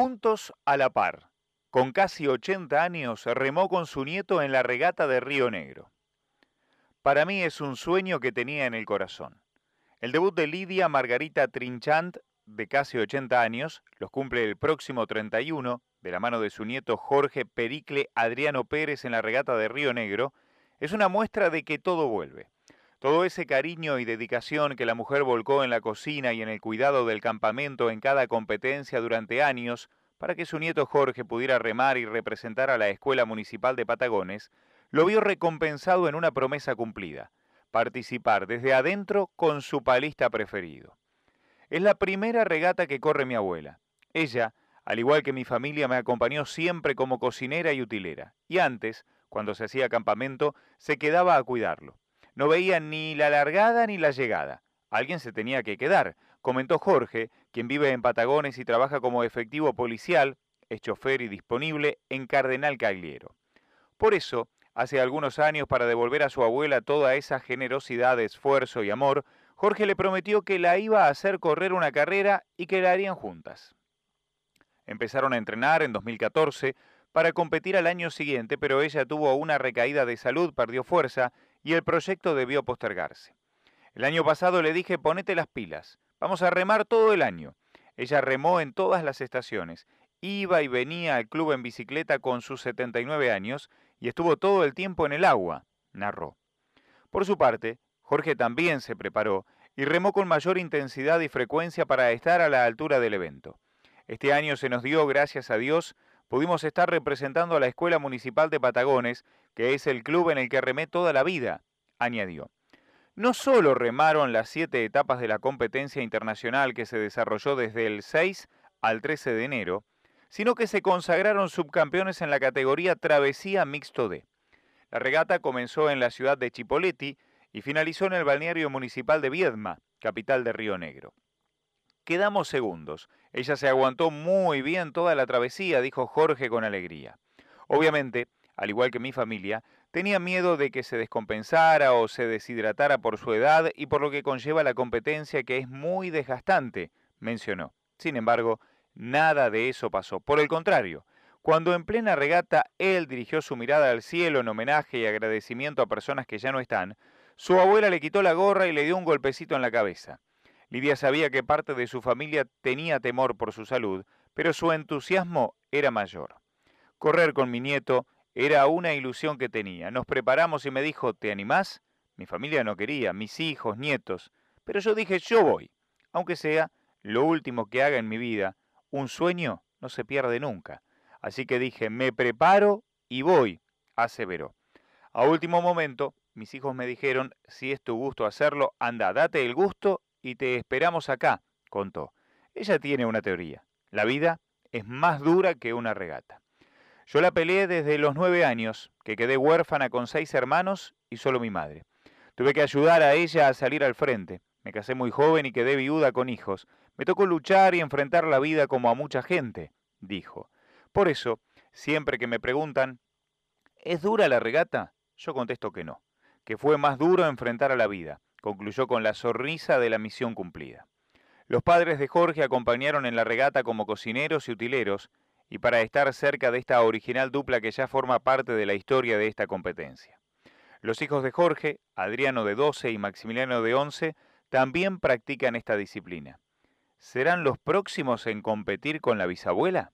Juntos a la par, con casi 80 años, remó con su nieto en la regata de Río Negro. Para mí es un sueño que tenía en el corazón. El debut de Lidia Margarita Trinchant, de casi 80 años, los cumple el próximo 31, de la mano de su nieto Jorge Pericle Adriano Pérez en la regata de Río Negro, es una muestra de que todo vuelve. Todo ese cariño y dedicación que la mujer volcó en la cocina y en el cuidado del campamento en cada competencia durante años para que su nieto Jorge pudiera remar y representar a la Escuela Municipal de Patagones, lo vio recompensado en una promesa cumplida, participar desde adentro con su palista preferido. Es la primera regata que corre mi abuela. Ella, al igual que mi familia, me acompañó siempre como cocinera y utilera, y antes, cuando se hacía campamento, se quedaba a cuidarlo. No veía ni la largada ni la llegada. Alguien se tenía que quedar, comentó Jorge, quien vive en Patagones y trabaja como efectivo policial, es chofer y disponible en Cardenal Cagliero. Por eso, hace algunos años, para devolver a su abuela toda esa generosidad, esfuerzo y amor, Jorge le prometió que la iba a hacer correr una carrera y que la harían juntas. Empezaron a entrenar en 2014 para competir al año siguiente, pero ella tuvo una recaída de salud, perdió fuerza y el proyecto debió postergarse. El año pasado le dije, ponete las pilas, vamos a remar todo el año. Ella remó en todas las estaciones, iba y venía al club en bicicleta con sus 79 años y estuvo todo el tiempo en el agua, narró. Por su parte, Jorge también se preparó y remó con mayor intensidad y frecuencia para estar a la altura del evento. Este año se nos dio, gracias a Dios, pudimos estar representando a la Escuela Municipal de Patagones, que es el club en el que remé toda la vida, añadió. No solo remaron las siete etapas de la competencia internacional que se desarrolló desde el 6 al 13 de enero, sino que se consagraron subcampeones en la categoría Travesía Mixto D. La regata comenzó en la ciudad de Chipoleti y finalizó en el balneario municipal de Viedma, capital de Río Negro. Quedamos segundos. Ella se aguantó muy bien toda la travesía, dijo Jorge con alegría. Obviamente, al igual que mi familia, tenía miedo de que se descompensara o se deshidratara por su edad y por lo que conlleva la competencia que es muy desgastante, mencionó. Sin embargo, nada de eso pasó. Por el contrario, cuando en plena regata él dirigió su mirada al cielo en homenaje y agradecimiento a personas que ya no están, su abuela le quitó la gorra y le dio un golpecito en la cabeza. Lidia sabía que parte de su familia tenía temor por su salud, pero su entusiasmo era mayor. Correr con mi nieto era una ilusión que tenía. Nos preparamos y me dijo, ¿te animás? Mi familia no quería, mis hijos, nietos, pero yo dije, yo voy. Aunque sea lo último que haga en mi vida, un sueño no se pierde nunca. Así que dije, me preparo y voy, aseveró. A último momento, mis hijos me dijeron, si es tu gusto hacerlo, anda, date el gusto y te esperamos acá, contó. Ella tiene una teoría. La vida es más dura que una regata. Yo la peleé desde los nueve años, que quedé huérfana con seis hermanos y solo mi madre. Tuve que ayudar a ella a salir al frente. Me casé muy joven y quedé viuda con hijos. Me tocó luchar y enfrentar la vida como a mucha gente, dijo. Por eso, siempre que me preguntan, ¿es dura la regata? Yo contesto que no, que fue más duro enfrentar a la vida concluyó con la sonrisa de la misión cumplida. Los padres de Jorge acompañaron en la regata como cocineros y utileros, y para estar cerca de esta original dupla que ya forma parte de la historia de esta competencia. Los hijos de Jorge, Adriano de 12 y Maximiliano de 11, también practican esta disciplina. ¿Serán los próximos en competir con la bisabuela?